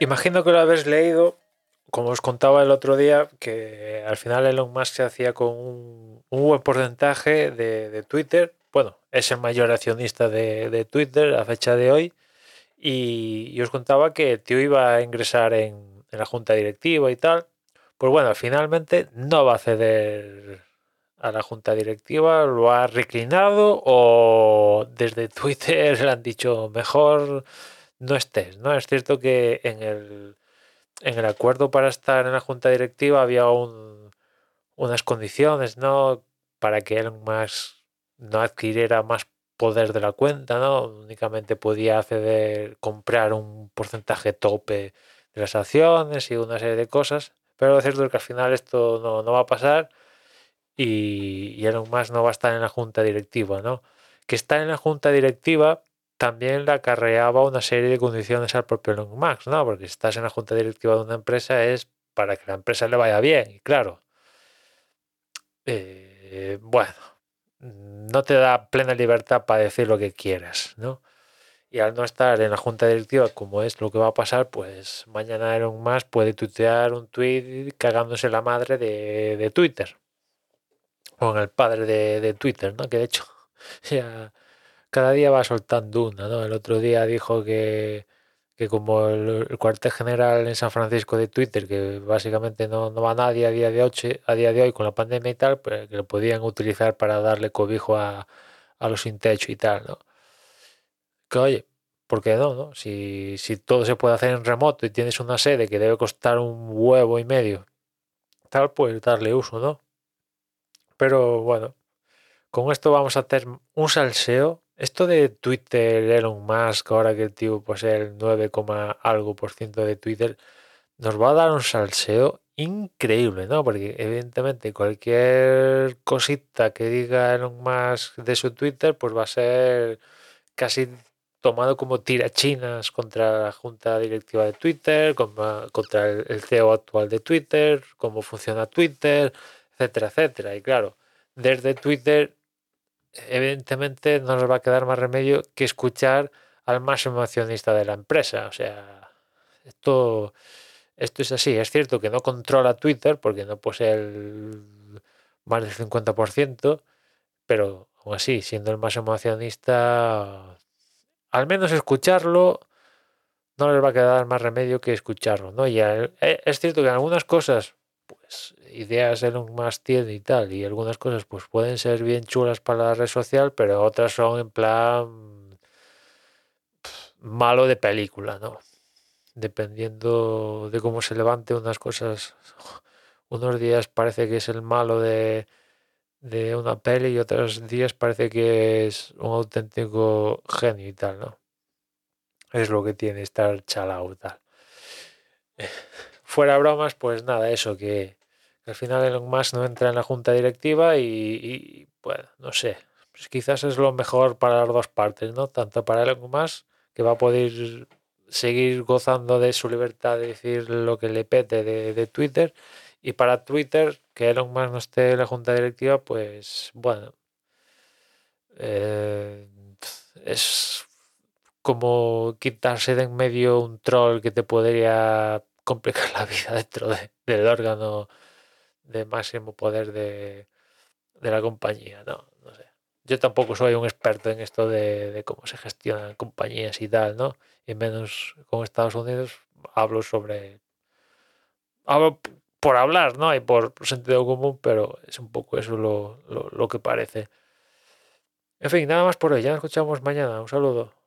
Imagino que lo habéis leído, como os contaba el otro día, que al final Elon Musk se hacía con un, buen porcentaje de, Twitter. Bueno, es el mayor accionista de, Twitter a fecha de hoy. Y, os contaba que el tío iba a ingresar en, en la junta directiva y tal. Pues bueno, finalmente no va a ceder a la junta directiva, lo ha reclinado o desde Twitter le han dicho mejor no estés, ¿no? Es cierto que en el, en el acuerdo para estar en la junta directiva había unas condiciones, ¿no? Para que él más no adquiriera más poder de la cuenta, ¿no? Únicamente podía acceder, comprar un porcentaje tope de las acciones y una serie de cosas. Pero lo cierto que al final esto no, no va a pasar y, y Elon Musk no va a estar en la junta directiva, ¿no? Que está en la junta directiva también le acarreaba una serie de condiciones al propio Elon Musk, ¿no? Porque estás en la junta directiva de una empresa es para que la empresa le vaya bien, y claro, eh, bueno, no te da plena libertad para decir lo que quieras, ¿no? Y al no estar en la junta directiva, como es lo que va a pasar, pues mañana Elon Musk puede tuitear un tweet cagándose la madre de, Twitter. O en el padre de, de Twitter, ¿no? Que de hecho ya cada día va soltando una, ¿no? El otro día dijo que, que como el, cuartel general en San Francisco de Twitter, que básicamente no, no va nadie a día, de hoy, a día de hoy con la pandemia y tal, pues que lo podían utilizar para darle cobijo a, a los sin techo y tal, ¿no? Que oye, ¿por qué no, no? Si, si todo se puede hacer en remoto y tienes una sede que debe costar un huevo y medio, tal, pues darle uso, ¿no? Pero bueno, con esto vamos a hacer un salseo esto de Twitter, Elon Musk, ahora que el tío posee el 9, algo por ciento de Twitter, nos va a dar un salseo increíble, ¿no? Porque evidentemente cualquier cosita que diga Elon Musk de su Twitter, pues va a ser casi tomado como tirachinas contra la junta directiva de Twitter, contra el CEO actual de Twitter, cómo funciona Twitter, etcétera, etcétera. Y claro, desde Twitter evidentemente no nos va a quedar más remedio que escuchar al máximo accionista de la empresa. O sea, esto, esto es así. Es cierto que no controla Twitter porque no posee el más del 50%, pero aún así, siendo el máximo accionista, al menos escucharlo no les va a quedar más remedio que escucharlo, ¿no? Y eh, es cierto que en algunas cosas pues ideas Elon Musk tiene y tal, y algunas cosas pues pueden ser bien chulas para la red social, pero otras son en plan malo de película, ¿no? Dependiendo de cómo se levante unas cosas, unos días parece que es el malo de, de una peli y otros días parece que es un auténtico genio y tal, ¿no? Es lo que tiene estar chalao tal. Fuera bromas, pues nada, eso que al final Elon Musk no entra en la junta directiva y, bueno, no sé, pues quizás es lo mejor para las dos partes, ¿no? Tanto para Elon Musk, que va a poder seguir gozando de su libertad de decir lo que le pete de, Twitter, y para Twitter, que Elon Musk no esté en la junta directiva, pues bueno, eh, es como quitarse de en medio un troll que te podría complicar la vida dentro del órgano de máximo poder de, la compañía, ¿no? No sé. Yo tampoco soy un experto en esto de, cómo se gestionan compañías y tal, ¿no? Y menos con Estados Unidos hablo sobre... Hablo por hablar, ¿no? Y por sentido común, pero es un poco eso lo, lo que parece. En fin, nada más por hoy. Ya nos escuchamos mañana. Un saludo.